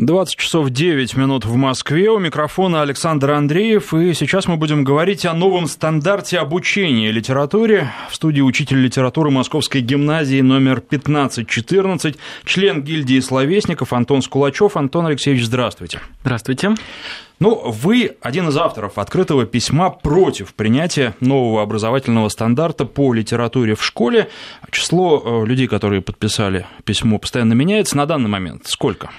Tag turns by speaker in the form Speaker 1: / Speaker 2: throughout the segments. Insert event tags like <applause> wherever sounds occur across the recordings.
Speaker 1: 20 часов 9 минут в Москве. У микрофона Александр Андреев. И сейчас мы будем говорить о новом стандарте обучения литературе. В студии учитель литературы Московской гимназии номер 1514, член гильдии словесников Антон Скулачев. Антон Алексеевич, здравствуйте.
Speaker 2: Здравствуйте.
Speaker 1: Ну, вы один из авторов открытого письма против принятия нового образовательного стандарта по литературе в школе. Число э, людей, которые подписали письмо, постоянно меняется. На данный момент сколько?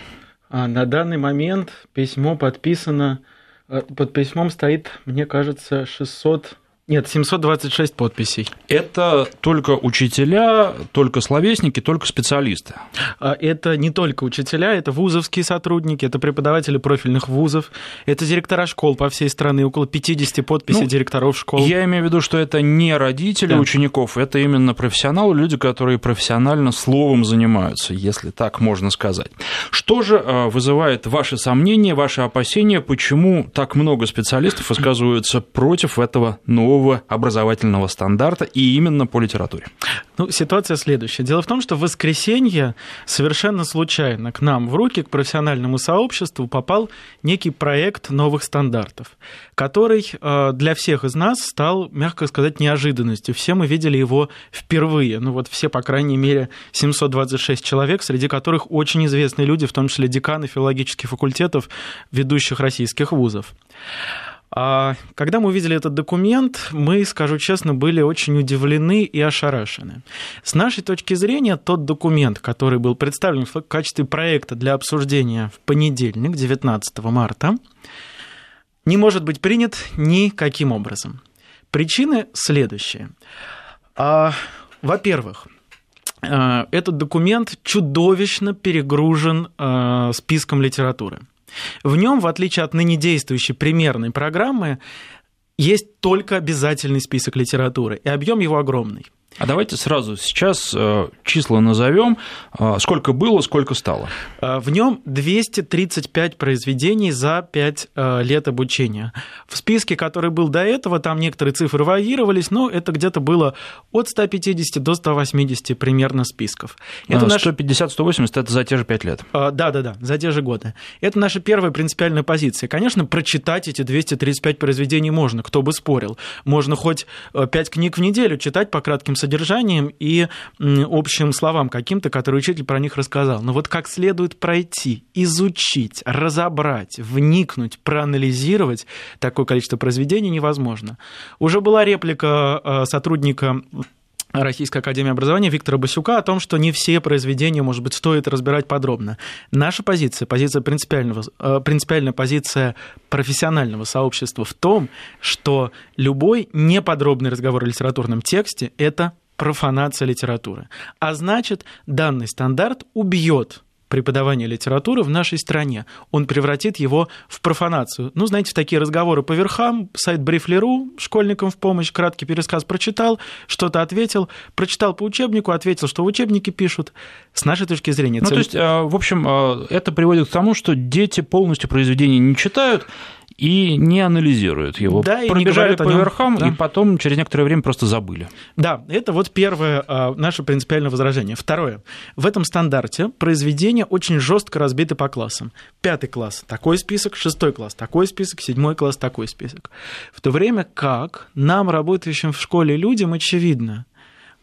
Speaker 2: А на данный момент письмо подписано, э, под письмом стоит, мне кажется, 600 нет, 726 подписей.
Speaker 1: Это только учителя, только словесники, только специалисты?
Speaker 2: А, это не только учителя, это вузовские сотрудники, это преподаватели профильных вузов, это директора школ по всей стране, около 50 подписей ну, директоров школ.
Speaker 1: Я имею в виду, что это не родители да. учеников, это именно профессионалы, люди, которые профессионально словом занимаются, если так можно сказать. Что же а, вызывает ваши сомнения, ваши опасения, почему так много специалистов <clears throat> высказываются против этого нового нового образовательного стандарта и именно по литературе?
Speaker 2: Ну, ситуация следующая. Дело в том, что в воскресенье совершенно случайно к нам в руки, к профессиональному сообществу попал некий проект новых стандартов, который э, для всех из нас стал, мягко сказать, неожиданностью. Все мы видели его впервые. Ну вот все, по крайней мере, 726 человек, среди которых очень известные люди, в том числе деканы филологических факультетов ведущих российских вузов. А когда мы увидели этот документ, мы, скажу честно, были очень удивлены и ошарашены. С нашей точки зрения, тот документ, который был представлен в качестве проекта для обсуждения в понедельник, 19 марта, не может быть принят никаким образом. Причины следующие. А, во-первых, а, этот документ чудовищно перегружен списком литературы. В нем, в отличие от ныне действующей примерной программы, есть только обязательный список литературы, и объем его огромный.
Speaker 1: А давайте сразу сейчас э, числа назовем. Э, сколько было, сколько стало?
Speaker 2: Э, в нем 235 произведений за 5 лет обучения. В списке, который был до этого, там некоторые цифры варьировались, но это где-то было от 150 до 180 примерно списков.
Speaker 1: Это 150-180 – это за те же 5 лет?
Speaker 2: Да-да-да, за те же годы. Это наша первая принципиальная позиция. Конечно, прочитать эти 235 произведений можно, кто бы спорил. Можно хоть 5 книг в неделю читать по кратким содержанием и общим словам каким-то, которые учитель про них рассказал. Но вот как следует пройти, изучить, разобрать, вникнуть, проанализировать такое количество произведений невозможно. Уже была реплика э, сотрудника Российской Академии Образования Виктора Басюка о том, что не все произведения, может быть, стоит разбирать подробно. Наша позиция, позиция принципиального, э, принципиальная позиция профессионального сообщества в том, что любой неподробный разговор о литературном тексте – это профанация литературы. А значит, данный стандарт убьет преподавания литературы в нашей стране. Он превратит его в профанацию. Ну, знаете, такие разговоры по верхам, сайт Брифлеру, школьникам в помощь, краткий пересказ прочитал, что-то ответил, прочитал по учебнику, ответил, что в учебнике пишут. С нашей точки зрения...
Speaker 1: Ну, цель... то есть, а, в общем, а, это приводит к тому, что дети полностью произведения не читают, и не анализируют его. Да, Пробежали по верхам, да. и потом через некоторое время просто забыли.
Speaker 2: Да, это вот первое а, наше принципиальное возражение. Второе. В этом стандарте произведения очень жестко разбиты по классам. Пятый класс – такой список, шестой класс – такой список, седьмой класс – такой список. В то время как нам, работающим в школе людям, очевидно,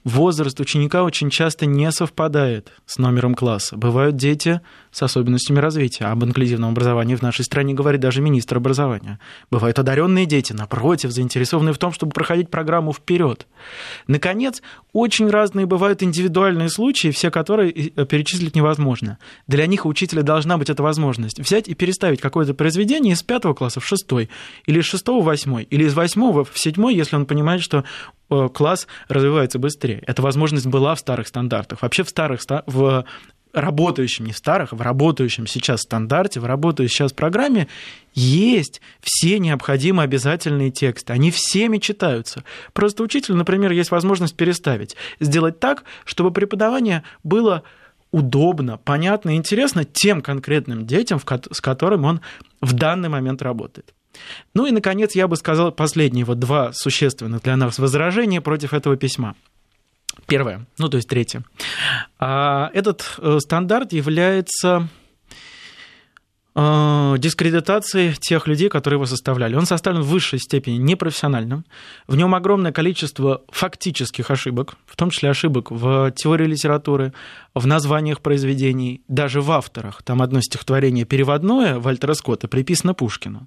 Speaker 2: возраст ученика очень часто не совпадает с номером класса. Бывают дети с особенностями развития. Об инклюзивном образовании в нашей стране говорит даже министр образования. Бывают одаренные дети, напротив, заинтересованные в том, чтобы проходить программу вперед. Наконец, очень разные бывают индивидуальные случаи, все которые э, перечислить невозможно. Для них у учителя должна быть эта возможность взять и переставить какое-то произведение из пятого класса в шестой, или из шестого в восьмой, или из восьмого в седьмой, если он понимает, что класс развивается быстрее. Эта возможность была в старых стандартах. Вообще в старых, в работающем, не в старых, в работающем сейчас стандарте, в работающей сейчас программе есть все необходимые обязательные тексты. Они всеми читаются. Просто учителю, например, есть возможность переставить. Сделать так, чтобы преподавание было удобно, понятно и интересно тем конкретным детям, с которыми он в данный момент работает. Ну и, наконец, я бы сказал последние вот два существенных для нас возражения против этого письма. Первое, ну то есть третье. А, этот э, стандарт является э, дискредитации тех людей, которые его составляли. Он составлен в высшей степени непрофессиональным. В нем огромное количество фактических ошибок, в том числе ошибок в теории литературы, в названиях произведений, даже в авторах. Там одно стихотворение переводное Вальтера Скотта приписано Пушкину.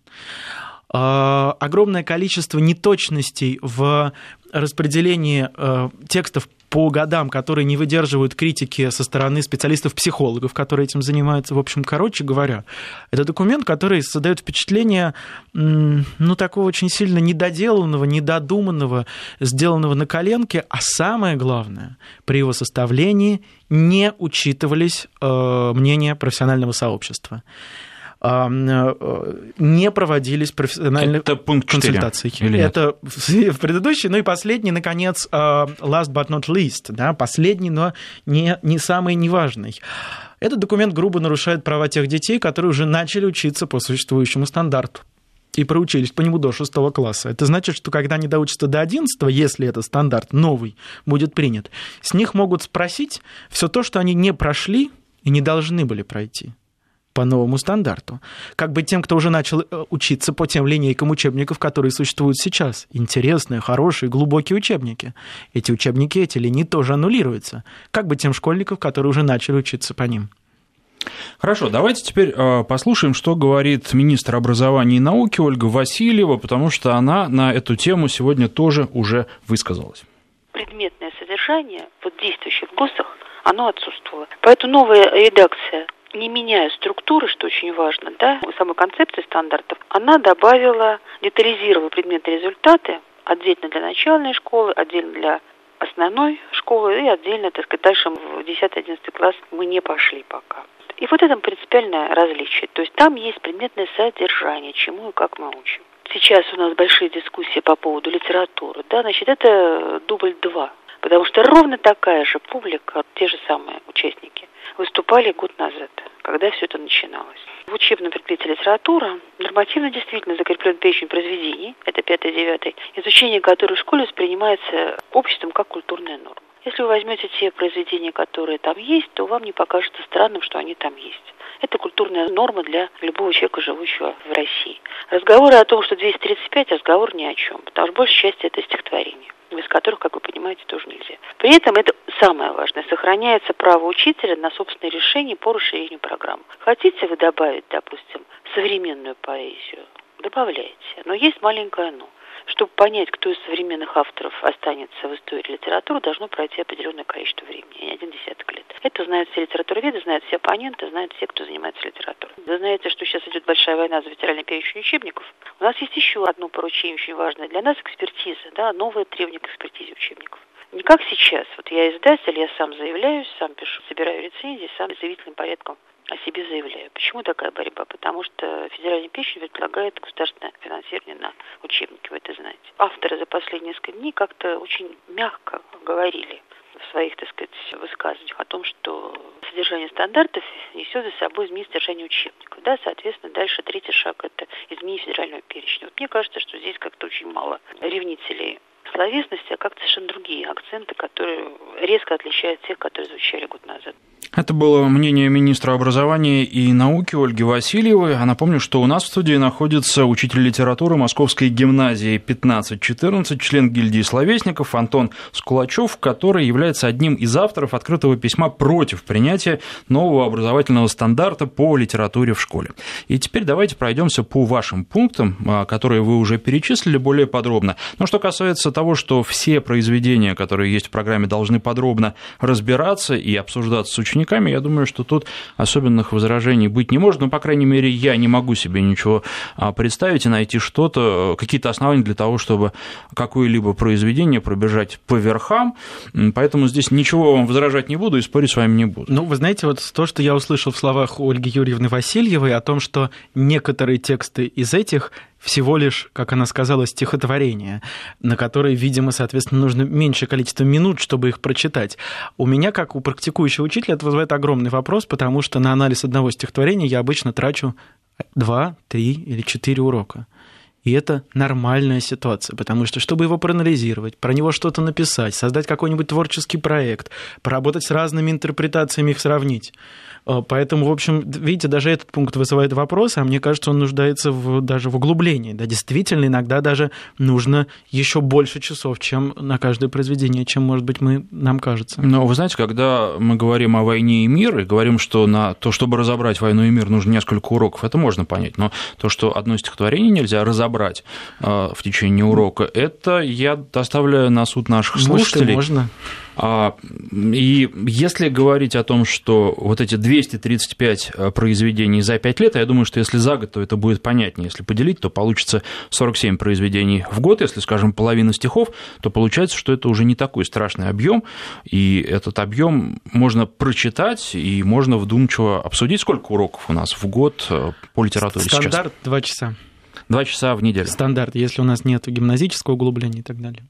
Speaker 2: Э, огромное количество неточностей в распределении э, текстов по годам, которые не выдерживают критики со стороны специалистов-психологов, которые этим занимаются. В общем, короче говоря, это документ, который создает впечатление, ну, такого очень сильно недоделанного, недодуманного, сделанного на коленке, а самое главное, при его составлении не учитывались э, мнения профессионального сообщества. Э, не проводились профессиональные Это пункт 4, консультации. Или нет? Это <laughs> в предыдущий, ну и последний, наконец, э, last but not least, да, последний, но не, не самый неважный. Этот документ грубо нарушает права тех детей, которые уже начали учиться по существующему стандарту и проучились по нему до шестого класса. Это значит, что когда они доучатся до одиннадцатого, если этот стандарт новый будет принят, с них могут спросить все то, что они не прошли и не должны были пройти по новому стандарту. Как бы тем, кто уже начал э, учиться по тем линейкам учебников, которые существуют сейчас. Интересные, хорошие, глубокие учебники. Эти учебники, эти линии тоже аннулируются. Как бы тем школьников, которые уже начали учиться по ним.
Speaker 1: Хорошо, давайте теперь э, послушаем, что говорит министр образования и науки Ольга Васильева, потому что она на эту тему сегодня тоже уже высказалась.
Speaker 3: Предметное содержание вот действующих ГОСах, оно отсутствовало. Поэтому новая редакция не меняя структуры, что очень важно, да, самой концепции стандартов, она добавила, детализировала предметные результаты отдельно для начальной школы, отдельно для основной школы и отдельно, так сказать, дальше в 10-11 класс мы не пошли пока. И вот это принципиальное различие. То есть там есть предметное содержание, чему и как мы учим. Сейчас у нас большие дискуссии по поводу литературы. Да, значит, это дубль 2. Потому что ровно такая же публика, те же самые участники, выступали год назад, когда все это начиналось. В учебном предмете литература нормативно действительно закреплен перечень произведений, это 5-9, изучение которых в школе воспринимается обществом как культурная норма. Если вы возьмете те произведения, которые там есть, то вам не покажется странным, что они там есть. Это культурная норма для любого человека, живущего в России. Разговоры о том, что 235, разговор ни о чем, потому что большая часть это стихотворение без которых, как вы понимаете, тоже нельзя. При этом это самое важное, сохраняется право учителя на собственное решение по расширению программы. Хотите вы добавить, допустим, современную поэзию? Добавляйте. Но есть маленькое «но». Чтобы понять, кто из современных авторов останется в истории литературы, должно пройти определенное количество времени, не один Это знают все литературоведы, знают все оппоненты, знают все, кто занимается литературой. Вы знаете, что сейчас идет большая война за ветеральный перечень учебников. У нас есть еще одно поручение очень важное для нас – экспертиза, да, новое требование к экспертизе учебников. Не как сейчас. Вот я издатель, я сам заявляюсь, сам пишу, собираю рецензии, сам заявительным порядком о себе заявляю. Почему такая борьба? Потому что федеральный перечень предлагает государственное финансирование на учебники, вы это знаете. Авторы за последние несколько дней как-то очень мягко говорили в своих, так сказать, высказываниях о том, что содержание стандартов несет за собой изменение содержания учебников. Да, соответственно, дальше третий шаг – это изменение федерального перечня. Вот мне кажется, что здесь как-то очень мало ревнителей словесности, а как-то совершенно другие акценты, которые резко отличают тех, которые звучали год назад.
Speaker 1: Это было мнение министра образования и науки Ольги Васильевой. А напомню, что у нас в студии находится учитель литературы Московской гимназии 15-14, член гильдии словесников Антон Скулачев, который является одним из авторов открытого письма против принятия нового образовательного стандарта по литературе в школе. И теперь давайте пройдемся по вашим пунктам, а, которые вы уже перечислили более подробно. Но что касается того, что все произведения, которые есть в программе, должны подробно разбираться и обсуждаться с учениками, учениками, я думаю, что тут особенных возражений быть не может, но, по крайней мере, я не могу себе ничего а, представить и найти что-то, какие-то основания для того, чтобы какое-либо произведение пробежать по верхам, поэтому здесь ничего вам возражать не буду и спорить с вами не буду.
Speaker 2: Ну, вы знаете, вот то, что я услышал в словах Ольги Юрьевны Васильевой о том, что некоторые тексты из этих всего лишь, как она сказала, стихотворение, на которые, видимо, соответственно, нужно меньшее количество минут, чтобы их прочитать. У меня, как у практикующего учителя, это вызывает огромный вопрос, потому что на анализ одного стихотворения я обычно трачу два, три или четыре урока. И это нормальная ситуация, потому что, чтобы его проанализировать, про него что-то написать, создать какой-нибудь творческий проект, поработать с разными интерпретациями, их сравнить, Э, поэтому, в общем, видите, даже этот пункт вызывает вопросы, а мне кажется, он нуждается в, даже в углублении. Да, действительно, иногда даже нужно еще больше часов, чем на каждое произведение, чем, может быть, мы, нам кажется.
Speaker 1: Но вы знаете, когда мы говорим о войне и мир, и говорим, что на то, чтобы разобрать войну и мир, нужно несколько уроков, это можно понять. Но то, что одно стихотворение нельзя разобрать э, в течение урока, это я оставляю на суд наших слушателей.
Speaker 2: Может, можно.
Speaker 1: А, и если говорить о том, что вот эти 235 э, произведений за 5 лет, я думаю, что если за год, то это будет понятнее. Если поделить, то получится 47 произведений в год. Если, скажем, половина стихов, то получается, что это уже не такой страшный объем, и этот объем можно прочитать и можно вдумчиво обсудить. Сколько уроков у нас в год э, по литературе
Speaker 2: Стандарт
Speaker 1: сейчас?
Speaker 2: Стандарт 2 часа.
Speaker 1: Два часа в неделю.
Speaker 2: Стандарт, если у нас нет гимназического углубления и так далее.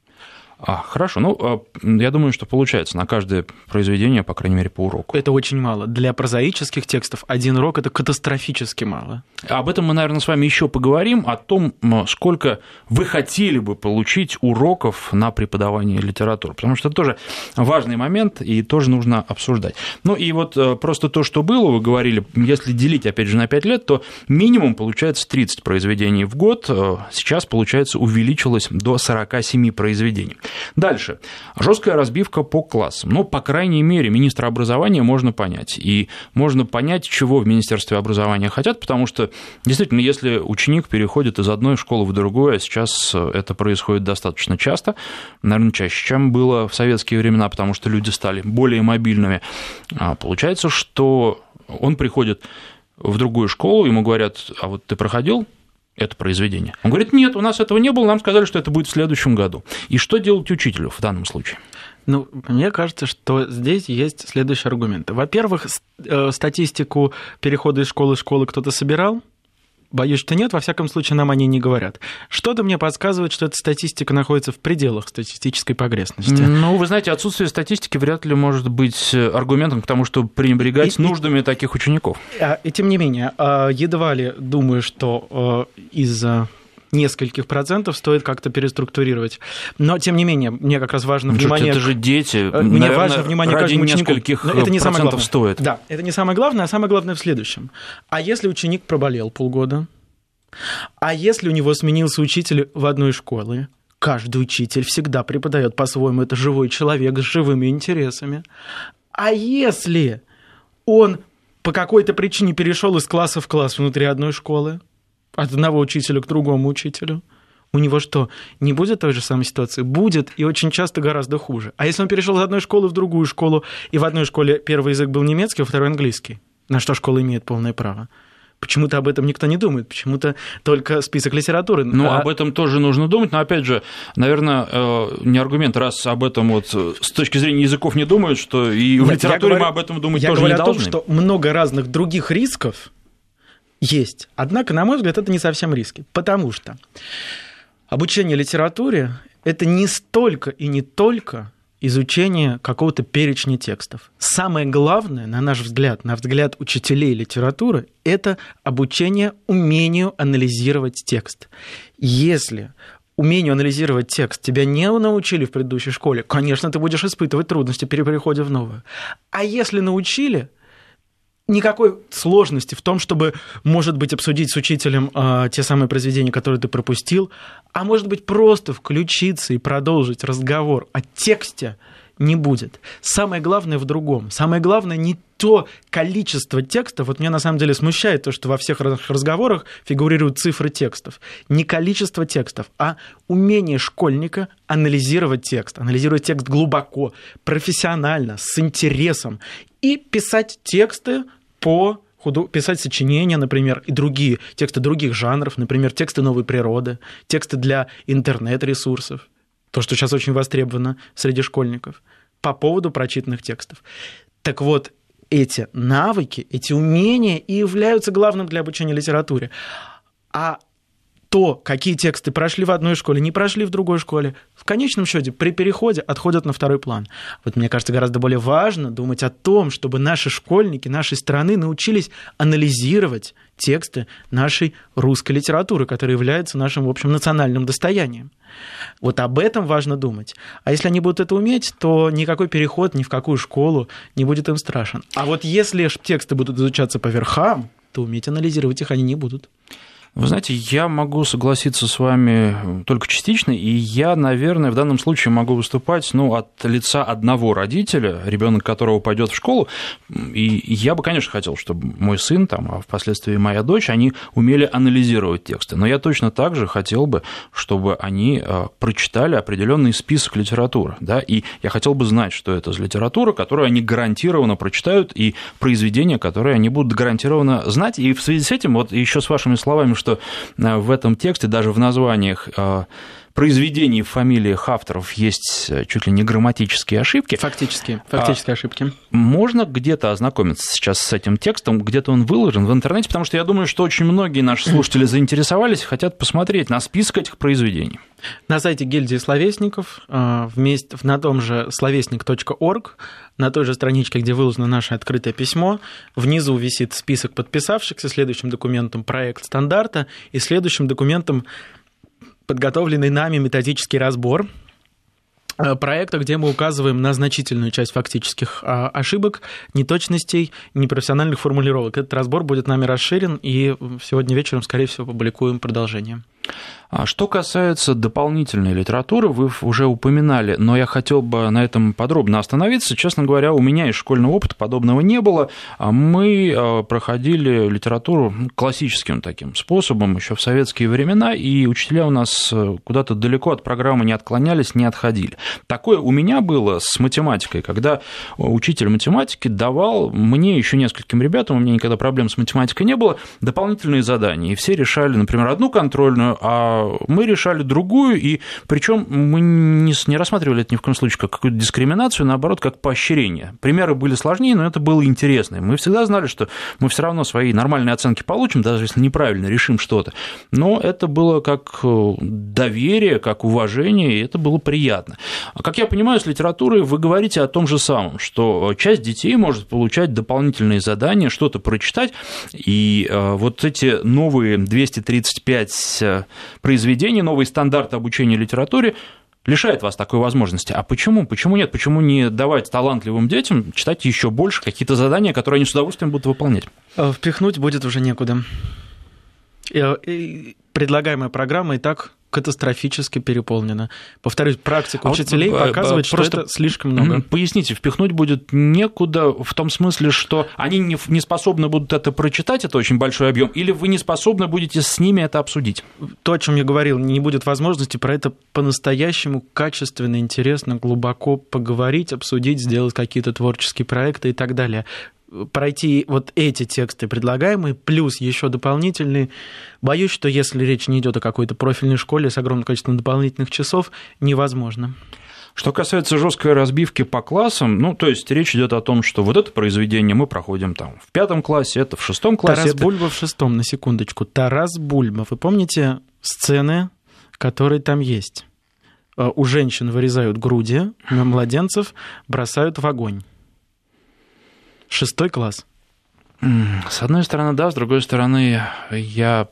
Speaker 1: А, хорошо. Ну, а, я думаю, что получается на каждое произведение, по крайней мере, по уроку.
Speaker 2: Это очень мало. Для прозаических текстов один урок это катастрофически мало.
Speaker 1: Об этом мы, наверное, с вами еще поговорим, о том, сколько вы хотели бы получить уроков на преподавание литературы, потому что это тоже важный момент, и тоже нужно обсуждать. Ну и вот э, просто то, что было, вы говорили, если делить, опять же, на 5 лет, то минимум получается 30 произведений в год, э, сейчас, получается, увеличилось до 47 произведений. Дальше. Жесткая разбивка по классам. Ну, по крайней мере, министра образования можно понять. И можно понять, чего в Министерстве образования хотят, потому что, действительно, если ученик переходит из одной школы в другую, а сейчас это происходит достаточно часто, наверное, чаще, чем было в советские времена, потому что люди стали более мобильными, а получается, что он приходит в другую школу, ему говорят, а вот ты проходил это произведение? Он говорит, нет, у нас этого не было, нам сказали, что это будет в следующем году. И что делать учителю в данном случае?
Speaker 2: Ну, мне кажется, что здесь есть следующие аргументы. Во-первых, э, статистику перехода из школы в школу кто-то собирал, Боюсь, что нет, во всяком случае, нам они не говорят. Что-то мне подсказывает, что эта статистика находится в пределах статистической погрешности.
Speaker 1: Ну, вы знаете, отсутствие статистики вряд ли может быть аргументом к тому, чтобы пренебрегать и, нуждами и, таких учеников.
Speaker 2: А, и тем не менее, а, едва ли думаю, что э, из-за нескольких процентов стоит как-то переструктурировать. Но, тем не менее, мне как раз важно
Speaker 1: ну,
Speaker 2: внимание...
Speaker 1: Это же дети.
Speaker 2: Э, мне Наверное, важно внимание ради каждому
Speaker 1: нескольких это не самое главное. стоит.
Speaker 2: Да, это не самое главное, а самое главное в следующем. А если ученик проболел полгода? А если у него сменился учитель в одной школе? Каждый учитель всегда преподает по-своему. Это живой человек с живыми интересами. А если он по какой-то причине перешел из класса в класс внутри одной школы? От одного учителя к другому учителю, у него что, не будет той же самой ситуации? Будет, и очень часто гораздо хуже. А если он перешел из одной школы в другую школу, и в одной школе первый язык был немецкий, а второй английский, на что школа имеет полное право? Почему-то об этом никто не думает, почему-то только список литературы.
Speaker 1: Ну, а... об этом тоже нужно думать, но, опять же, наверное, э, не аргумент, раз об этом вот с точки зрения языков не думают, что и в Нет, литературе говорю, мы об этом думать тоже не должны. Я говорю о
Speaker 2: том, что много разных других рисков, есть. Однако, на мой взгляд, это не совсем риски, потому что обучение литературе – это не столько и не только изучение какого-то перечня текстов. Самое главное, на наш взгляд, на взгляд учителей литературы, это обучение умению анализировать текст. Если умению анализировать текст тебя не научили в предыдущей школе, конечно, ты будешь испытывать трудности при переходе в новую. А если научили – никакой сложности в том, чтобы, может быть, обсудить с учителем э, те самые произведения, которые ты пропустил, а может быть, просто включиться и продолжить разговор о тексте не будет. Самое главное в другом. Самое главное не то количество текстов. Вот меня на самом деле смущает то, что во всех разговорах фигурируют цифры текстов. Не количество текстов, а умение школьника анализировать текст, анализировать текст глубоко, профессионально, с интересом и писать тексты по писать сочинения, например, и другие тексты других жанров, например, тексты новой природы, тексты для интернет-ресурсов, то, что сейчас очень востребовано среди школьников, по поводу прочитанных текстов. Так вот, эти навыки, эти умения и являются главным для обучения литературе. А то, какие тексты прошли в одной школе, не прошли в другой школе, в конечном счете при переходе отходят на второй план. Вот мне кажется, гораздо более важно думать о том, чтобы наши школьники нашей страны научились анализировать тексты нашей русской литературы, которая является нашим, в общем, национальным достоянием. Вот об этом важно думать. А если они будут это уметь, то никакой переход ни в какую школу не будет им страшен. А вот если тексты будут изучаться по верхам, то уметь анализировать их они не будут.
Speaker 1: Вы знаете, я могу согласиться с вами только частично, и я, наверное, в данном случае могу выступать ну, от лица одного родителя, ребенок которого пойдет в школу. И я бы, конечно, хотел, чтобы мой сын, там, а впоследствии моя дочь, они умели анализировать тексты. Но я точно так же хотел бы, чтобы они э, прочитали определенный список литературы. Да? И я хотел бы знать, что это за литература, которую они гарантированно прочитают, и произведения, которые они будут гарантированно знать. И в связи с этим, вот еще с вашими словами, что э, в этом тексте, даже в названиях э, произведений в фамилиях авторов есть э, чуть ли не грамматические ошибки.
Speaker 2: Фактические, фактические а ошибки.
Speaker 1: Можно где-то ознакомиться сейчас с этим текстом, где-то он выложен в интернете, потому что я думаю, что очень многие наши слушатели заинтересовались и хотят посмотреть на список этих произведений.
Speaker 2: На сайте гильдии словесников, вместе, на том же словесник.орг, на той же страничке, где выложено наше открытое письмо, внизу висит список подписавшихся, следующим документом проект стандарта и следующим документом подготовленный нами методический разбор э, проекта, где мы указываем на значительную часть фактических а, ошибок, неточностей, непрофессиональных формулировок. Этот разбор будет нами расширен, и сегодня вечером, скорее всего, публикуем продолжение.
Speaker 1: А что касается дополнительной литературы, вы уже упоминали, но я хотел бы на этом подробно остановиться. Честно говоря, у меня из школьного опыта подобного не было. А мы а, проходили литературу классическим таким способом еще в советские времена, и учителя у нас э, куда-то далеко от программы не отклонялись, не отходили. Такое у меня было с математикой, когда учитель математики давал мне еще нескольким ребятам, у меня никогда проблем с математикой не было, дополнительные задания, и все решали, например, одну контрольную, а мы решали другую, и причем мы не, не рассматривали это ни в коем случае как какую-то дискриминацию, наоборот, как поощрение. Примеры были сложнее, но это было интересно. Мы всегда знали, что мы все равно свои нормальные оценки получим, даже если неправильно решим что-то. Но это было как э, доверие, как уважение, и это было приятно. Как я понимаю, с литературой вы говорите о том же самом, что часть детей может получать дополнительные задания, что-то прочитать, и э, вот эти новые 235 произведение, новый стандарт обучения литературе лишает вас такой возможности. А почему? Почему нет? Почему не давать талантливым детям читать еще больше какие-то задания, которые они с удовольствием будут выполнять?
Speaker 2: Э, впихнуть будет уже некуда. Э, предлагаемая программа и так катастрофически переполнена. Повторюсь, практика а учителей вот, э, показывает, что это слишком много.
Speaker 1: Поясните, впихнуть будет некуда в том смысле, что они не, не способны будут это прочитать, это очень большой объем, или вы не способны будете с ними это обсудить?
Speaker 2: То, о чем я говорил, не будет возможности про это по-настоящему качественно, интересно, глубоко поговорить, обсудить, сделать какие-то творческие проекты и так далее пройти вот эти тексты предлагаемые, плюс еще дополнительные. Боюсь, что если речь не идет о какой-то профильной школе с огромным количеством дополнительных часов, невозможно.
Speaker 1: Что касается жесткой разбивки по классам, ну, то есть речь идет о том, что вот это произведение мы проходим там в пятом классе, это в шестом классе.
Speaker 2: Тарас
Speaker 1: это...
Speaker 2: Бульба в шестом, на секундочку. Тарас Бульба. Вы помните сцены, которые там есть? Э, у женщин вырезают груди, на младенцев бросают в огонь. Шестой класс.
Speaker 1: С одной стороны, да, с другой стороны, я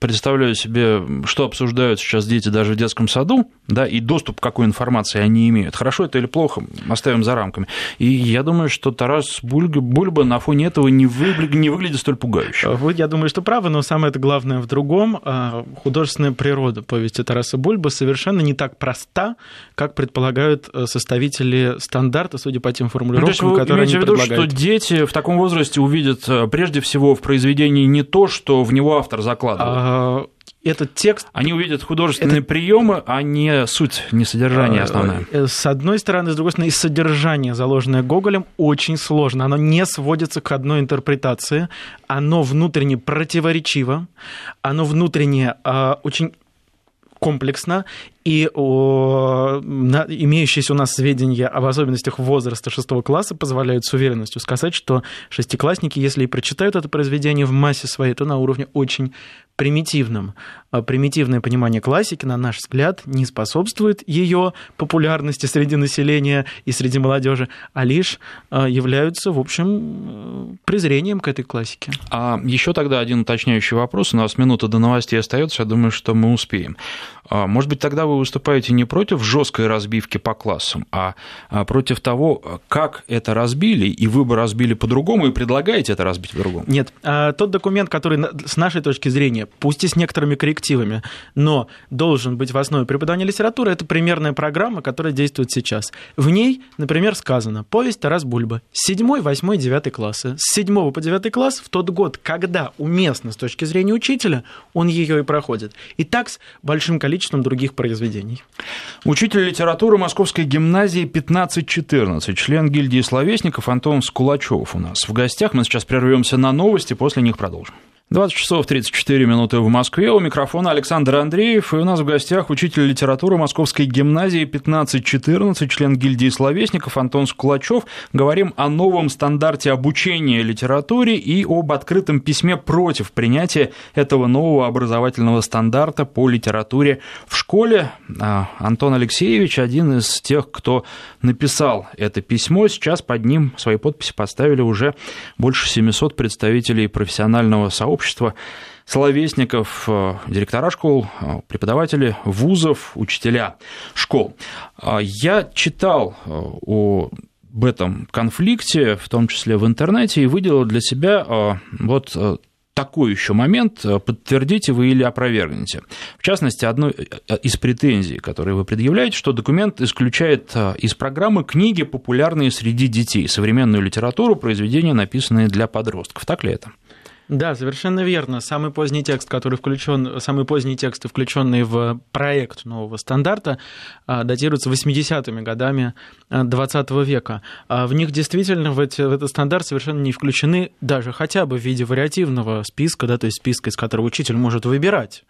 Speaker 1: представляю себе, что обсуждают сейчас дети даже в детском саду, да, и доступ к какой информации они имеют. Хорошо это или плохо, оставим за рамками. И я думаю, что Тарас Бульба, Бульба на фоне этого не, выгля... не выглядит столь пугающе.
Speaker 2: Вы, я думаю, что правы, но самое главное в другом. А, художественная природа повести Тараса Бульба совершенно не так проста, как предполагают э, составители стандарта, судя по тем формулировкам, ну, которые они
Speaker 1: виду,
Speaker 2: предлагают.
Speaker 1: что дети в таком возрасте увидят э, прежде всего в произведении не то, что в него автор закладывает. А
Speaker 2: а, этот текст...
Speaker 1: Они увидят художественные это... приемы, а не суть, не содержание а, основное.
Speaker 2: Э, с одной стороны, с другой стороны, и содержание, заложенное Гоголем, очень сложно. Оно не сводится к одной интерпретации. Оно внутренне противоречиво, оно внутренне очень комплексно, И о, на, имеющиеся у нас сведения об особенностях возраста шестого класса позволяют с уверенностью сказать, что шестиклассники, если и прочитают это произведение в массе своей, то на уровне очень примитивном. А примитивное понимание классики, на наш взгляд, не способствует ее популярности среди населения и среди молодежи, а лишь а, являются, в общем, презрением к этой классике.
Speaker 1: А еще тогда один уточняющий вопрос. У нас минута до новостей остается, я думаю, что мы успеем. А, может быть, тогда вы выступаете не против жесткой разбивки по классам, а против того, как это разбили, и вы бы разбили по-другому, и предлагаете это разбить по-другому?
Speaker 2: Нет. Тот документ, который с нашей точки зрения пусть и с некоторыми коррективами, но должен быть в основе преподавания литературы, это примерная программа, которая действует сейчас. В ней, например, сказано «Повесть Тарас Бульба» с 7, 8, 9 класса. С 7 по 9 класс в тот год, когда уместно с точки зрения учителя, он ее и проходит. И так с большим количеством других произведений.
Speaker 1: Учитель литературы Московской гимназии 1514, член гильдии словесников Антон Скулачев у нас в гостях. Мы сейчас прервемся на новости, после них продолжим. 20 часов 34 минуты в Москве. У микрофона Александр Андреев. И у нас в гостях учитель литературы Московской гимназии 1514, член гильдии словесников Антон Скулачев. Говорим о новом стандарте обучения литературе и об открытом письме против принятия этого нового образовательного стандарта по литературе в школе. А, Антон Алексеевич один из тех, кто написал это письмо. Сейчас под ним свои подписи поставили уже больше 700 представителей профессионального сообщества общества словесников, э, директора школ, э, преподаватели вузов, учителя школ. А я читал э, о об этом конфликте, в том числе в интернете, и выделил для себя вот такой еще момент, подтвердите вы или опровергните. В частности, одной из претензий, которые вы предъявляете, что документ исключает из программы книги, популярные среди детей, современную литературу, произведения, написанные для подростков. Так ли это?
Speaker 2: Да, совершенно верно. Самый поздний текст, который включен, самые поздние тексты, включенные в проект нового стандарта, а, датируются 80-ми годами 20 а, века. А в них действительно в, эти, в этот стандарт совершенно не включены даже хотя бы в виде вариативного списка, да, то есть списка, из которого учитель может выбирать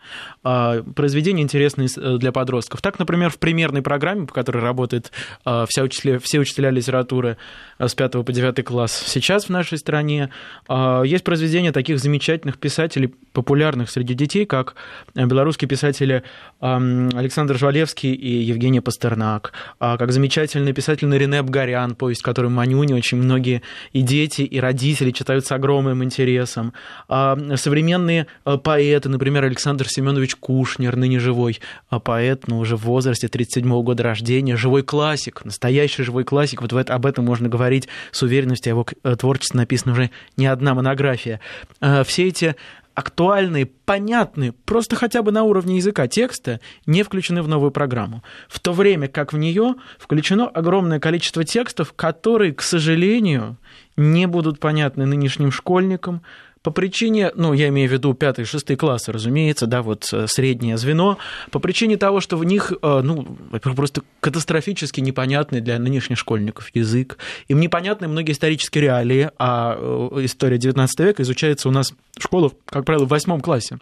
Speaker 2: произведения, интересные э, для подростков. Так, например, в примерной программе, по которой работает вся учителя, все учителя литературы с 5 по 9 класс сейчас в нашей стране, есть произведения такие таких замечательных писателей, популярных среди детей, как э, белорусские писатели Александр Жвалевский и Евгений Пастернак, а как замечательный писатель Нарине Абгарян, повесть которую Манюни очень многие и дети, и родители читают с огромным интересом. А современные э, поэты, например, Александр Семенович Кушнер, ныне живой э, поэт, но уже в возрасте 37 года рождения, живой классик, настоящий живой классик, вот об этом можно говорить с уверенностью, о его творчестве написана уже не одна монография. Э, все эти актуальные, понятные, просто хотя бы на уровне языка текста, не включены в новую программу. В то время как в нее включено огромное количество текстов, которые, к сожалению, не будут понятны нынешним школьникам, по причине, ну, я имею в виду пятый, шестый классы, разумеется, да, вот э, среднее звено, по причине того, что в них, э, ну, просто катастрофически непонятный для нынешних школьников язык, им непонятны многие исторические реалии, а э, история XIX века изучается у нас в школах, как правило, в восьмом классе.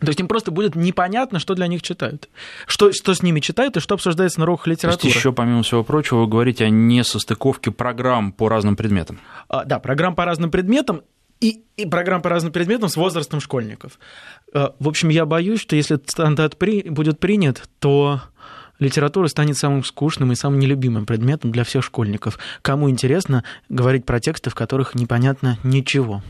Speaker 2: То есть им просто будет непонятно, что для них читают, что, что с ними читают и что обсуждается на уроках литературы.
Speaker 1: То есть еще, помимо всего прочего, вы говорите о несостыковке программ по разным предметам.
Speaker 2: А, да, программ по разным предметам и, и программ по разным предметам с возрастом школьников. Э, в общем, я боюсь, что если стандарт при, будет принят, то литература станет самым скучным и самым нелюбимым предметом для всех школьников. Кому интересно говорить про тексты, в которых непонятно ничего.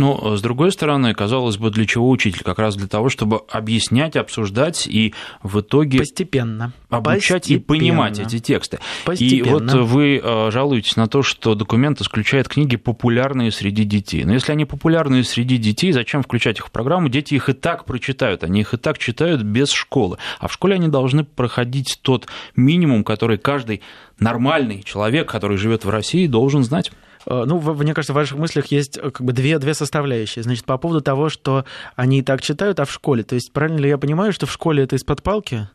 Speaker 1: Но, с другой стороны, казалось бы, для чего учитель? Как раз для того, чтобы объяснять, обсуждать и в итоге...
Speaker 2: Постепенно.
Speaker 1: Обучать Постепенно. и понимать эти тексты. И вот вы э, жалуетесь на то, что документ исключает книги, популярные среди детей. Но если они популярные среди детей, зачем включать их в программу? Дети их и так прочитают, они их и так читают без школы. А в школе они должны проходить тот минимум, который каждый нормальный человек, который живет в России, должен знать.
Speaker 2: Э, ну, мне кажется, в ваших мыслях есть э, как бы две, две составляющие. Значит, по поводу того, что они и так читают, а в школе. То есть, правильно ли я понимаю, что в школе это из-под палки?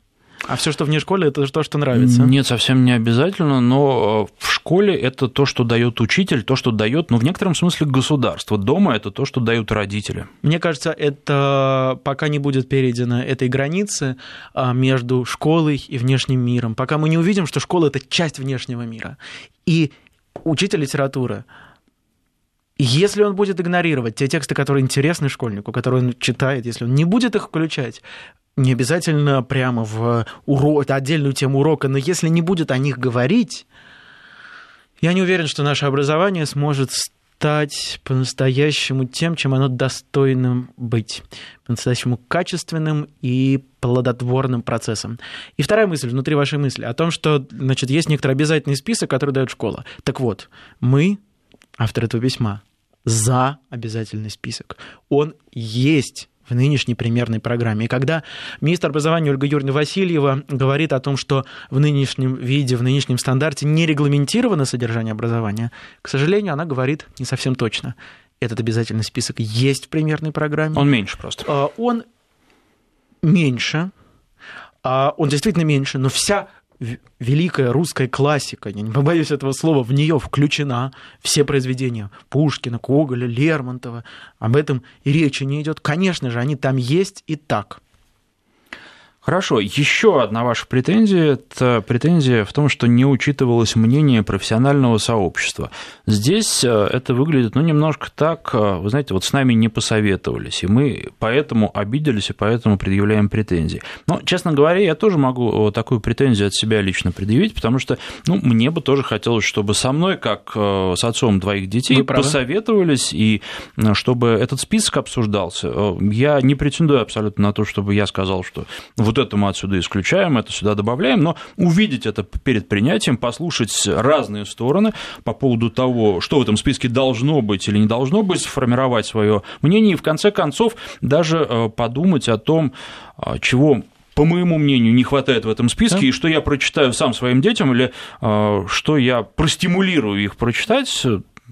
Speaker 2: А все, что вне школы, это то, что нравится?
Speaker 1: Нет, совсем не обязательно, но в школе это то, что дает учитель, то, что дает, ну, в некотором смысле государство. Дома это то, что дают родители.
Speaker 2: Мне кажется, это пока не будет перейдено этой границы между школой и внешним миром, пока мы не увидим, что школа это часть внешнего мира. И учитель литературы. Если он будет игнорировать те тексты, которые интересны школьнику, которые он читает, если он не будет их включать, не обязательно прямо в урок, отдельную тему урока, но если не будет о них говорить, я не уверен, что наше образование сможет стать по-настоящему тем, чем оно достойным быть, по-настоящему качественным и плодотворным процессом. И вторая мысль внутри вашей мысли о том, что значит, есть некоторый обязательный список, который дает школа. Так вот, мы автор этого письма, за обязательный список. Он есть в нынешней примерной программе. И когда министр образования Ольга Юрьевна Васильева говорит о том, что в нынешнем виде, в нынешнем стандарте не регламентировано содержание образования, к сожалению, она говорит не совсем точно. Этот обязательный список есть в примерной программе.
Speaker 1: Он меньше просто.
Speaker 2: А, он меньше, а, он действительно меньше, но вся великая русская классика, я не побоюсь этого слова, в нее включена все произведения Пушкина, Коголя, Лермонтова. Об этом и речи не идет. Конечно же, они там есть и так.
Speaker 1: Хорошо, еще одна ваша претензия – это претензия в том, что не учитывалось мнение профессионального сообщества. Здесь э, это выглядит, ну, немножко так, э, вы знаете, вот с нами не посоветовались, и мы поэтому обиделись, и поэтому предъявляем претензии. Но, честно говоря, я тоже могу такую претензию от себя лично предъявить, потому что, ну, мне бы тоже хотелось, чтобы со мной, как э, с отцом двоих детей, посоветовались, и чтобы этот список обсуждался. Я не претендую абсолютно на то, чтобы я сказал, что вот вот это мы отсюда исключаем, это сюда добавляем, но увидеть это перед принятием, послушать разные стороны по поводу того, что в этом списке должно быть или не должно быть, сформировать свое мнение и в конце концов даже э, подумать о том, а, чего по моему мнению, не хватает в этом списке, да? и что я прочитаю сам своим детям, или э, что я простимулирую их прочитать,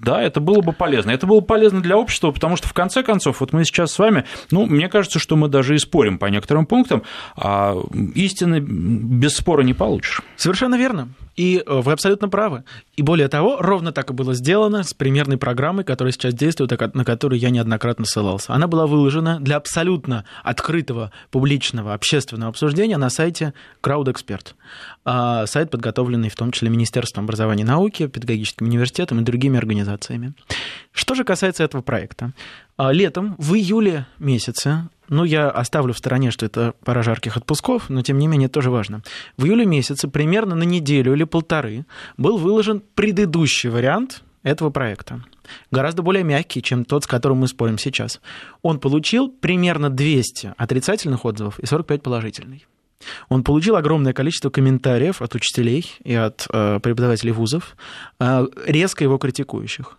Speaker 1: да, это было бы полезно. Это было бы полезно для общества, потому что, в конце концов, вот мы сейчас с вами, ну, мне кажется, что мы даже и спорим по некоторым пунктам, а истины без спора не получишь.
Speaker 2: Совершенно верно. И э, вы абсолютно правы. И более того, ровно так и было сделано с примерной программой, которая сейчас действует, на которую я неоднократно ссылался. Она была выложена для абсолютно открытого, публичного, общественного обсуждения на сайте CrowdExpert. А, сайт, подготовленный в том числе Министерством образования и науки, педагогическим университетом и другими организациями. Что же касается этого проекта. А, летом, в июле месяце, ну, я оставлю в стороне, что это пора жарких отпусков, но тем не менее тоже важно. В июле месяце, примерно на неделю или полторы, был выложен предыдущий вариант этого проекта. Гораздо более мягкий, чем тот, с которым мы спорим сейчас. Он получил примерно 200 отрицательных отзывов и 45 положительных. Он получил огромное количество комментариев от учителей и от э, преподавателей вузов, э, резко его критикующих.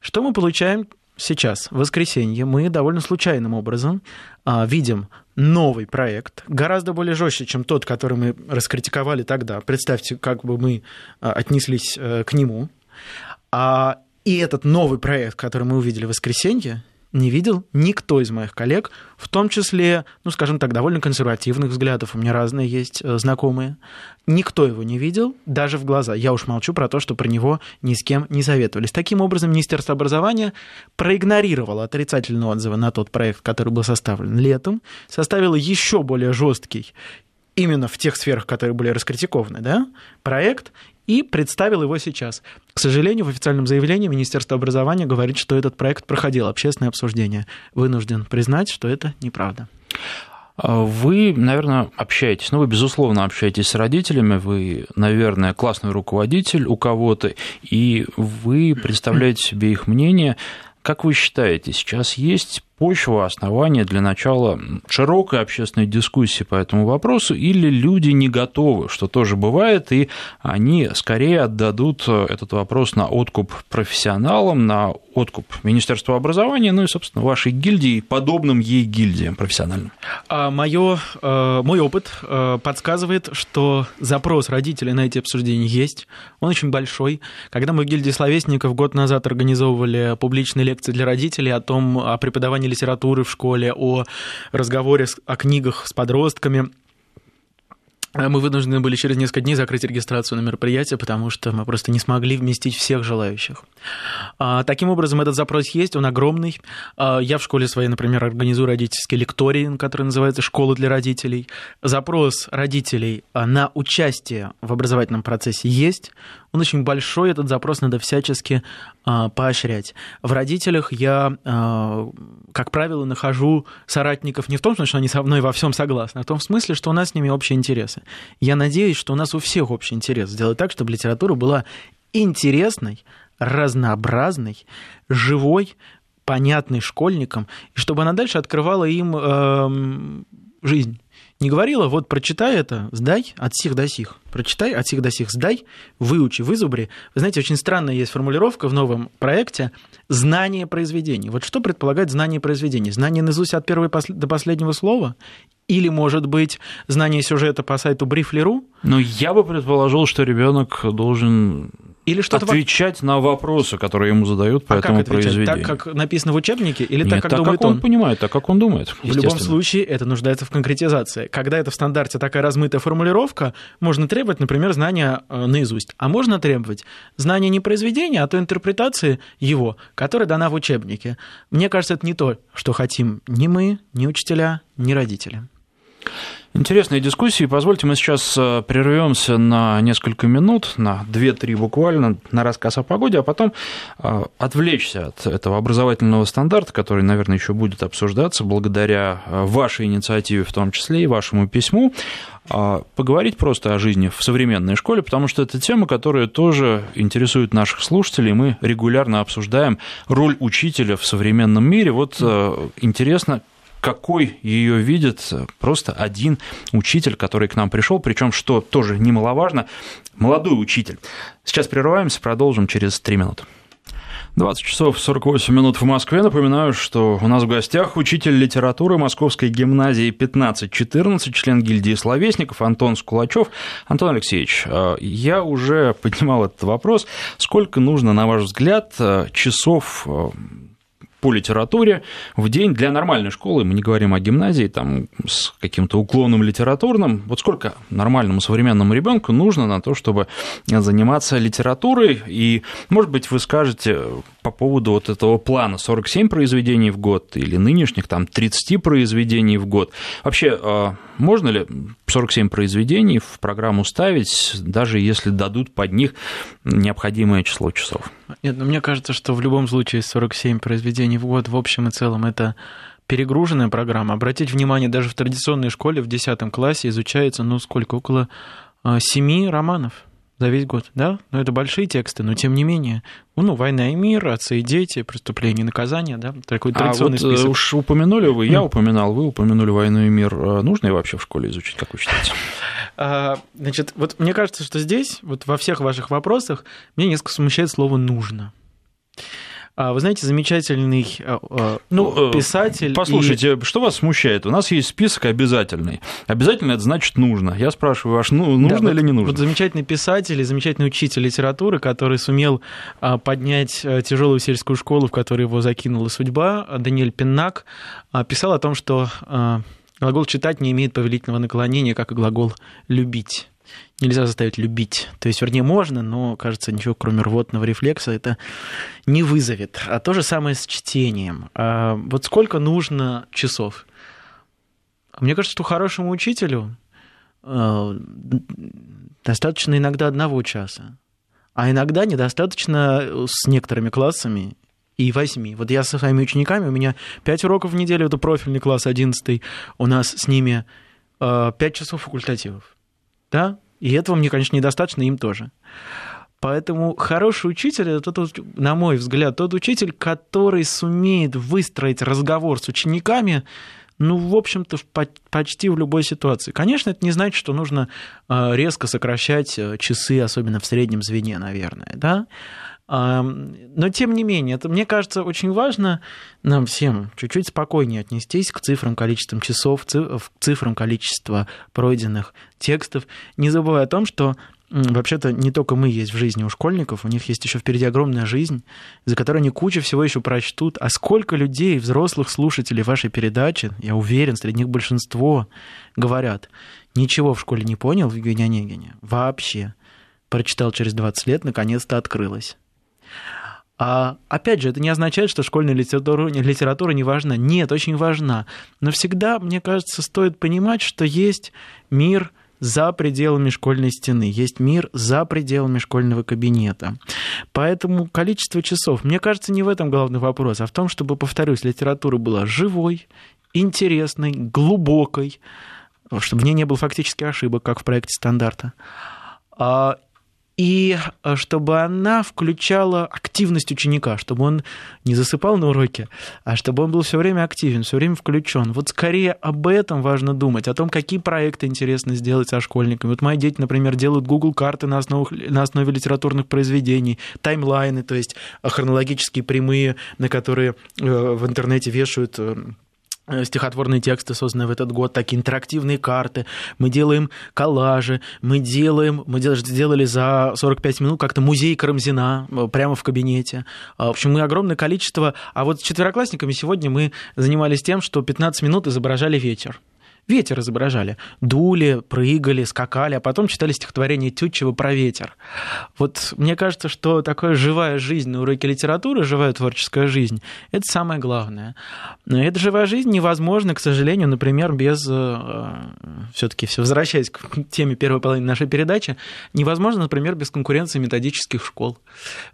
Speaker 2: Что мы получаем сейчас, в воскресенье, мы довольно случайным образом а, видим новый проект, гораздо более жестче, чем тот, который мы раскритиковали тогда. Представьте, как бы мы а, отнеслись а, к нему. А, и этот новый проект, который мы увидели в воскресенье, не видел никто из моих коллег, в том числе, ну, скажем так, довольно консервативных взглядов, у меня разные есть э, знакомые. Никто его не видел, даже в глаза. Я уж молчу про то, что про него ни с кем не советовались. Таким образом, Министерство образования проигнорировало отрицательные отзывы на тот проект, который был составлен летом, составило еще более жесткий именно в тех сферах, которые были раскритикованы, да, проект, и представил его сейчас. К сожалению, в официальном заявлении Министерство образования говорит, что этот проект проходил общественное обсуждение. Вынужден признать, что это неправда.
Speaker 1: А вы, наверное, общаетесь, ну, вы, безусловно, общаетесь с родителями, вы, наверное, классный руководитель у кого-то, и вы представляете себе их мнение. Как вы считаете, сейчас есть почва, основания для начала широкой общественной дискуссии по этому вопросу, или люди не готовы, что тоже бывает, и они скорее отдадут этот вопрос на откуп профессионалам, на откуп Министерства образования, ну и, собственно, вашей гильдии, подобным ей гильдиям профессиональным?
Speaker 2: А моё, э, мой опыт э, подсказывает, что запрос родителей на эти обсуждения есть, он очень большой. Когда мы в гильдии словесников год назад организовывали публичные лекции для родителей о том, о преподавании литературы в школе, о разговоре о книгах с подростками, мы вынуждены были через несколько дней закрыть регистрацию на мероприятие, потому что мы просто не смогли вместить всех желающих. А, таким образом, этот запрос есть, он огромный. А, я в школе своей, например, организую родительский лекторий, который называется «Школа для родителей». Запрос родителей на участие в образовательном процессе есть. Он очень большой, этот запрос надо всячески поощрять. В родителях я, как правило, нахожу соратников не в том смысле, что они со мной во всем согласны, а в том смысле, что у нас с ними общие интересы. Я надеюсь, что у нас у всех общий интерес сделать так, чтобы литература была интересной, разнообразной, живой, понятной школьникам, и чтобы она дальше открывала им э, жизнь. Не говорила, вот прочитай это, сдай от сих до сих. Прочитай от сих до сих, сдай, выучи, вызубри. Вы знаете, очень странная есть формулировка в новом проекте «знание произведений». Вот что предполагает знание произведений? Знание наизусть от первого до последнего слова или, может быть, знание сюжета по сайту Briefly.ru?
Speaker 1: Ну, я бы предположил, что ребенок должен
Speaker 2: или что-то
Speaker 1: отвечать на вопросы, которые ему задают по
Speaker 2: а
Speaker 1: этому
Speaker 2: как отвечать?
Speaker 1: произведению.
Speaker 2: Так, как написано в учебнике, или
Speaker 1: Нет,
Speaker 2: так, как
Speaker 1: так,
Speaker 2: думает
Speaker 1: как он,
Speaker 2: он?
Speaker 1: понимает, так, как он думает.
Speaker 2: В любом случае, это нуждается в конкретизации. Когда это в стандарте такая размытая формулировка, можно требовать, например, знания э, наизусть. А можно требовать знания не произведения, а то интерпретации его, которая дана в учебнике. Мне кажется, это не то, что хотим ни мы, ни учителя, ни родители.
Speaker 1: Интересные дискуссии. Позвольте, мы сейчас э, прервемся на несколько минут, на 2-3 буквально, на рассказ о погоде, а потом э, отвлечься от этого образовательного стандарта, который, наверное, еще будет обсуждаться благодаря э, вашей инициативе, в том числе и вашему письму, а поговорить просто о жизни в современной школе, потому что это тема, которая тоже интересует наших слушателей. Мы регулярно обсуждаем роль учителя в современном мире. Вот интересно, какой ее видит просто один учитель, который к нам пришел, причем, что тоже немаловажно, молодой учитель. Сейчас прерываемся, продолжим через три минуты. 20 часов 48 минут в Москве. Напоминаю, что у нас в гостях учитель литературы Московской гимназии 15-14, член гильдии словесников Антон Скулачев. Антон Алексеевич, э, я уже поднимал этот вопрос. Сколько нужно, на ваш взгляд, э, часов э, по литературе в день для нормальной школы, мы не говорим о гимназии там, с каким-то уклоном литературным, вот сколько нормальному современному ребенку нужно на то, чтобы заниматься литературой, и, может быть, вы скажете по поводу вот этого плана 47 произведений в год или нынешних там 30 произведений в год. Вообще, а, можно ли 47 произведений в программу ставить, даже если дадут под них необходимое число часов?
Speaker 2: Нет, ну мне кажется, что в любом случае 47 произведений в год в общем и целом это перегруженная программа. Обратите внимание, даже в традиционной школе в 10 классе изучается, ну, сколько, около 7 а, романов за весь год, да? Но это большие тексты, но тем не менее. Ну, «Война и мир», «Отцы и дети», «Преступление и наказание», да? Такой традиционный
Speaker 1: а вот
Speaker 2: список.
Speaker 1: уж упомянули вы, я упоминал, вы упомянули «Войну и мир». А нужно ее вообще в школе изучить, как вы считаете?
Speaker 2: А, значит, вот мне кажется, что здесь, вот во всех ваших вопросах, мне несколько смущает слово «нужно». А, вы знаете, замечательный а, а, ну, э, писатель.
Speaker 1: Послушайте, и... что вас смущает? У нас есть список обязательный. Обязательно это значит нужно. Я спрашиваю, аж ну, нужно да, или
Speaker 2: вот,
Speaker 1: не нужно?
Speaker 2: Вот замечательный писатель и замечательный учитель литературы, который сумел поднять э, тяжелую сельскую школу, в которую его закинула судьба, Даниэль Пеннак, писал о том, что глагол читать не имеет повелительного наклонения, как и глагол любить нельзя заставить любить. То есть, вернее, можно, но, кажется, ничего, кроме рвотного рефлекса, это не вызовет. А то же самое с чтением. А вот сколько нужно часов? Мне кажется, что хорошему учителю э, достаточно иногда одного часа, а иногда недостаточно с некоторыми классами и восьми. Вот я со своими учениками, у меня пять уроков в неделю, это профильный класс, одиннадцатый, у нас с ними э, пять часов факультативов. Да? И этого мне, конечно, недостаточно, им тоже. Поэтому хороший учитель это тот, на мой взгляд, тот учитель, который сумеет выстроить разговор с учениками, ну, в общем-то, почти в любой ситуации. Конечно, это не значит, что нужно э, резко сокращать э, часы, особенно в среднем звене, наверное, да. Но, тем не менее, это, мне кажется, очень важно нам всем чуть-чуть спокойнее отнестись к цифрам, количествам часов, к цифрам количества пройденных текстов, не забывая о том, что вообще-то не только мы есть в жизни у школьников, у них есть еще впереди огромная жизнь, за которой они кучу всего еще прочтут. А сколько людей, взрослых слушателей вашей передачи, я уверен, среди них большинство, говорят, ничего в школе не понял в Евгении Онегине, вообще. Прочитал через 20 лет, наконец-то открылось. А опять же, это не означает, что школьная литература, литература не важна. Нет, очень важна. Но всегда, мне кажется, стоит понимать, что есть мир – за пределами школьной стены, есть мир за пределами школьного кабинета. Поэтому количество часов, мне кажется, не в этом главный вопрос, а в том, чтобы, повторюсь, литература была живой, интересной, глубокой, чтобы в ней не было фактически ошибок, как в проекте стандарта. И э, чтобы она включала активность ученика, чтобы он не засыпал на уроке, а чтобы он был все время активен, все время включен. Вот скорее об этом важно думать, о том, какие проекты интересно сделать со школьниками. Вот мои дети, например, делают Google карты на основе, на основе литературных произведений, таймлайны, то есть хронологические прямые, на которые э, в интернете вешают э, Э, стихотворные тексты, созданные в этот год, такие интерактивные карты, мы делаем коллажи, мы делаем, мы сделали за 45 минут как-то музей Карамзина э, прямо в кабинете. А, в общем, мы огромное количество... А вот с четвероклассниками сегодня мы занимались тем, что 15 минут изображали ветер ветер изображали. Дули, прыгали, скакали, а потом читали стихотворение Тютчева про ветер. Вот мне кажется, что такая живая жизнь на уроке литературы, живая творческая жизнь, это самое главное. Но эта живая жизнь невозможна, к сожалению, например, без... Э, все-таки все возвращаясь к теме первой половины нашей передачи, невозможно, например, без конкуренции методических школ.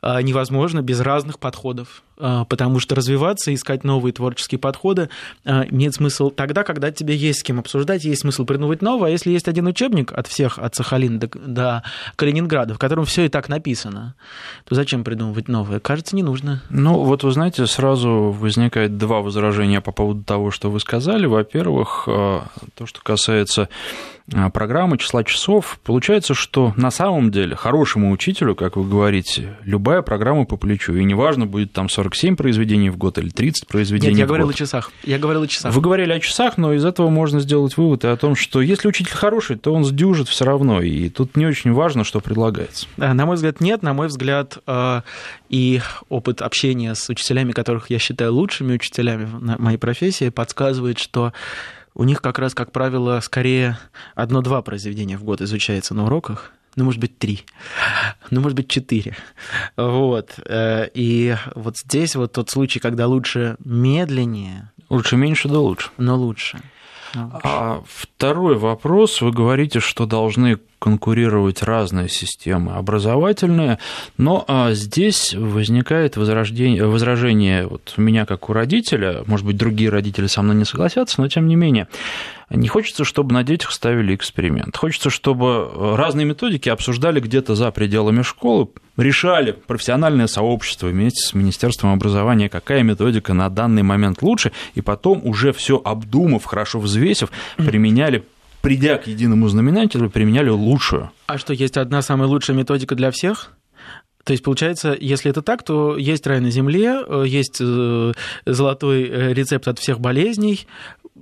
Speaker 2: А, невозможно без разных подходов. А, потому что развиваться, искать новые творческие подходы а, имеет смысл тогда, когда тебе есть с кем обсуждать, есть смысл придумывать новое. А если есть один учебник от всех, от Сахалина до, до Калининграда, в котором все и так написано, то зачем придумывать новое? Кажется, не нужно.
Speaker 1: Ну, вот вы знаете, сразу возникает два возражения по поводу того, что вы сказали. Во-первых, а, то, что касается программы, числа часов, получается, что на самом деле хорошему учителю, как вы говорите, любая программа по плечу, и неважно, будет там 47 произведений в год или 30 произведений
Speaker 2: Нет, я
Speaker 1: в
Speaker 2: говорил
Speaker 1: год.
Speaker 2: о часах. Я говорил о часах.
Speaker 1: Вы говорили о часах, но из этого можно сделать вывод и о том, что если учитель хороший, то он сдюжит все равно, и тут не очень важно, что предлагается.
Speaker 2: На мой взгляд, нет. На мой взгляд, а, и опыт общения с учителями, которых я считаю лучшими учителями в моей профессии, подсказывает, что у них как раз, как правило, скорее одно-два произведения в год изучается на уроках, ну, может быть, три, ну, может быть, четыре. Вот. Э, и вот здесь вот тот случай, когда лучше медленнее.
Speaker 1: Лучше меньше, да лучше.
Speaker 2: Но лучше.
Speaker 1: А второй вопрос. Вы говорите, что должны конкурировать разные системы образовательные, но а, здесь возникает возрождение, возражение вот у меня как у родителя, может быть, другие родители со мной не согласятся, но тем не менее, не хочется, чтобы на детях ставили эксперимент. Хочется, чтобы разные методики обсуждали где-то за пределами школы, решали профессиональное сообщество вместе с Министерством образования, какая методика на данный момент лучше, и потом уже все обдумав, хорошо взвесив, применяли придя к единому знаменателю, применяли лучшую.
Speaker 2: А что, есть одна самая лучшая методика для всех? То есть, получается, если это так, то есть рай на земле, э, есть э, золотой э, рецепт от всех болезней,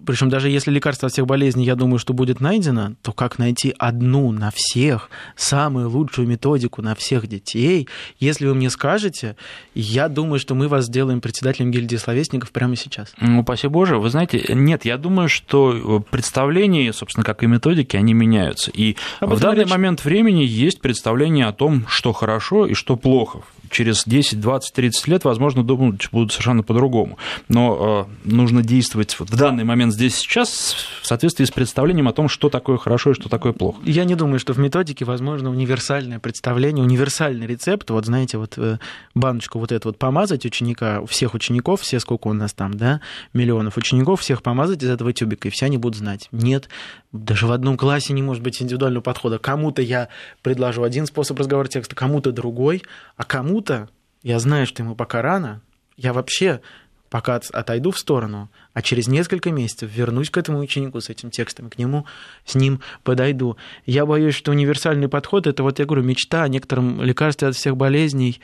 Speaker 2: причем даже если лекарство от всех болезней, я думаю, что будет найдено, то как найти одну на всех, самую лучшую методику на всех детей? Если вы мне скажете, я думаю, что мы вас сделаем председателем гильдии словесников прямо сейчас.
Speaker 1: Ну, спасибо Боже. Вы знаете, нет, я думаю, что представления, собственно, как и методики, они меняются. И Об в данный речь. момент времени есть представление о том, что хорошо и что плохо через 10, 20, 30 лет, возможно, думать будут совершенно по-другому. Но э, нужно действовать вот в данный момент здесь сейчас в соответствии с представлением о том, что такое хорошо и что такое плохо.
Speaker 2: Я не думаю, что в методике возможно универсальное представление, универсальный рецепт. Вот знаете, вот э, баночку вот эту вот помазать ученика, всех учеников, все сколько у нас там, да, миллионов учеников, всех помазать из этого тюбика, и все они будут знать. Нет, даже в одном классе не может быть индивидуального подхода. Кому-то я предложу один способ разговора текста, кому-то другой, а кому-то я знаю, что ему пока рано, я вообще пока отойду в сторону, а через несколько месяцев вернусь к этому ученику с этим текстом, к нему, с ним подойду. Я боюсь, что универсальный подход, это вот, я говорю, мечта о некотором лекарстве от всех болезней,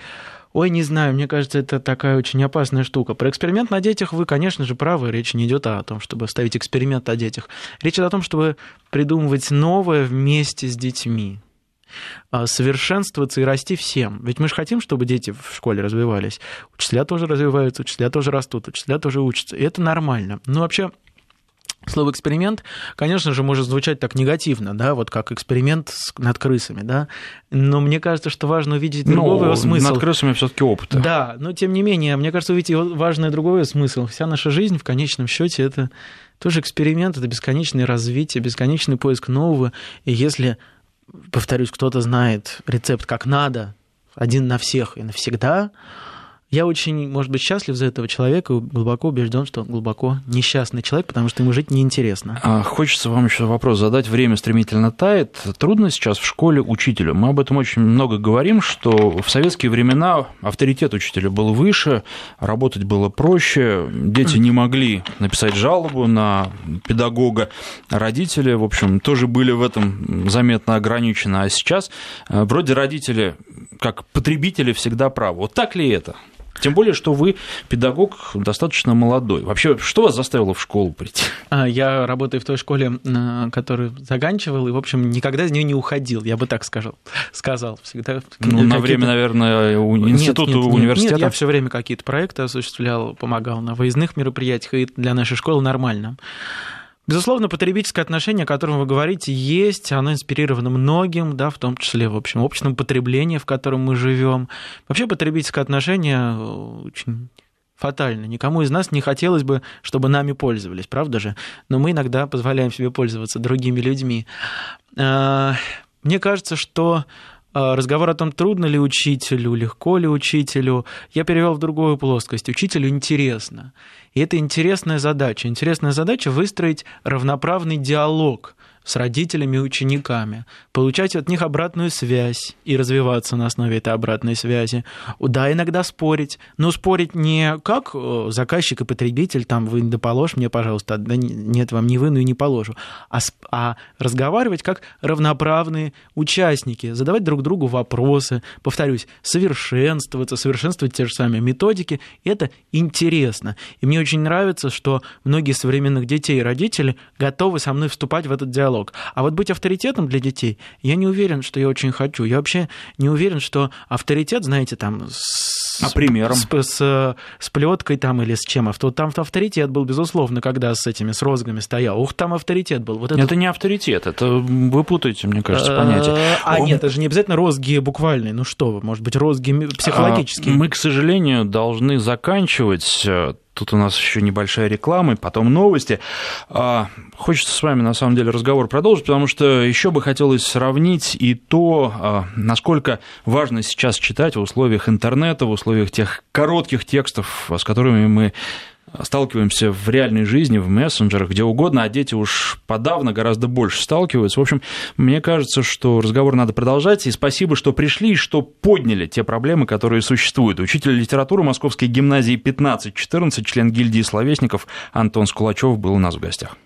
Speaker 2: Ой, не знаю, мне кажется, это такая очень опасная штука. Про эксперимент на детях вы, конечно же, правы. Речь не идет о том, чтобы ставить эксперимент о детях. Речь идет о том, чтобы придумывать новое вместе с детьми. а, совершенствоваться и расти всем. Ведь мы же хотим, чтобы дети в школе развивались. Учителя тоже развиваются, учителя тоже растут, учителя тоже учатся. И это нормально. Ну, вообще, Слово эксперимент, конечно же, может звучать так негативно, да, вот как эксперимент над крысами, да. Но мне кажется, что важно увидеть другого его смысл.
Speaker 1: Над крысами все-таки опыт.
Speaker 2: Да, но тем не менее, мне кажется, увидеть важный другой смысл. Вся наша жизнь в конечном счете это тоже эксперимент, это бесконечное развитие, бесконечный поиск нового. И если, повторюсь, кто-то знает рецепт как надо, один на всех и навсегда, я очень, может быть, счастлив за этого человека и глубоко убежден, что он глубоко несчастный человек, потому что ему жить неинтересно.
Speaker 1: А хочется вам еще вопрос задать. Время стремительно тает. Трудно сейчас в школе учителю. Мы об этом очень много говорим, что в советские времена авторитет учителя был выше, работать было проще, дети не могли написать жалобу на педагога, родители, в общем, тоже были в этом заметно ограничены. А сейчас э, вроде родители, как потребители, всегда правы. Вот так ли это? Тем более, что вы педагог достаточно молодой. Вообще, что вас заставило в школу прийти?
Speaker 2: А, я работаю в той школе, которую заканчивал, и, в общем, никогда из нее не уходил, я бы так сказал. сказал. Всегда
Speaker 1: ну, на время, наверное, института,
Speaker 2: нет, нет,
Speaker 1: университета?
Speaker 2: Нет, я все время какие-то проекты осуществлял, помогал на выездных мероприятиях, и для нашей школы нормально. Безусловно, потребительское отношение, о котором вы говорите, есть, оно инспирировано многим, да, в том числе, в общем, обществом потребления, в котором мы живем. Вообще потребительское отношение э, очень фатально. Никому из нас не хотелось бы, чтобы нами пользовались, правда же? Но мы иногда позволяем себе пользоваться другими людьми. Э, мне кажется, что разговор о том, трудно ли учителю, легко ли учителю, я перевел в другую плоскость. Учителю интересно. И это интересная задача. Интересная задача выстроить равноправный диалог с родителями и учениками, получать от них обратную связь и развиваться на основе этой обратной связи. Да, иногда спорить, но спорить не как э, заказчик и потребитель, там, вы да положь мне, пожалуйста, да нет, вам не выну и не положу, а, а разговаривать как равноправные участники, задавать друг другу вопросы, повторюсь, совершенствоваться, совершенствовать те же самые методики, это интересно. И мне очень нравится, что многие современных детей и родители готовы со мной вступать в этот диалог диалог. А вот быть авторитетом для детей, я не уверен, что я очень хочу. Я вообще не уверен, что авторитет, знаете, там...
Speaker 1: С, а примером?
Speaker 2: С, с, с плеткой там или с чем. А там авторитет был, безусловно, когда с этими, с розгами стоял. Ух, там авторитет был.
Speaker 1: Вот это... это не авторитет, это вы путаете, мне кажется, понятие.
Speaker 2: А, нет, это же не обязательно розги буквальные. Ну что вы, может быть, розги психологические.
Speaker 1: Мы, к сожалению, должны заканчивать э, Тут у нас еще небольшая реклама, потом новости. А, хочется с вами, на самом деле, разговор продолжить, потому что еще бы хотелось сравнить и то, а, насколько важно сейчас читать в условиях интернета, в условиях тех коротких текстов, с которыми мы сталкиваемся в реальной жизни, в мессенджерах, где угодно, а дети уж подавно гораздо больше сталкиваются. В общем, мне кажется, что разговор надо продолжать, и спасибо, что пришли и что подняли те проблемы, которые существуют. Учитель литературы Московской гимназии 15-14, член гильдии словесников Антон Скулачев был у нас в гостях.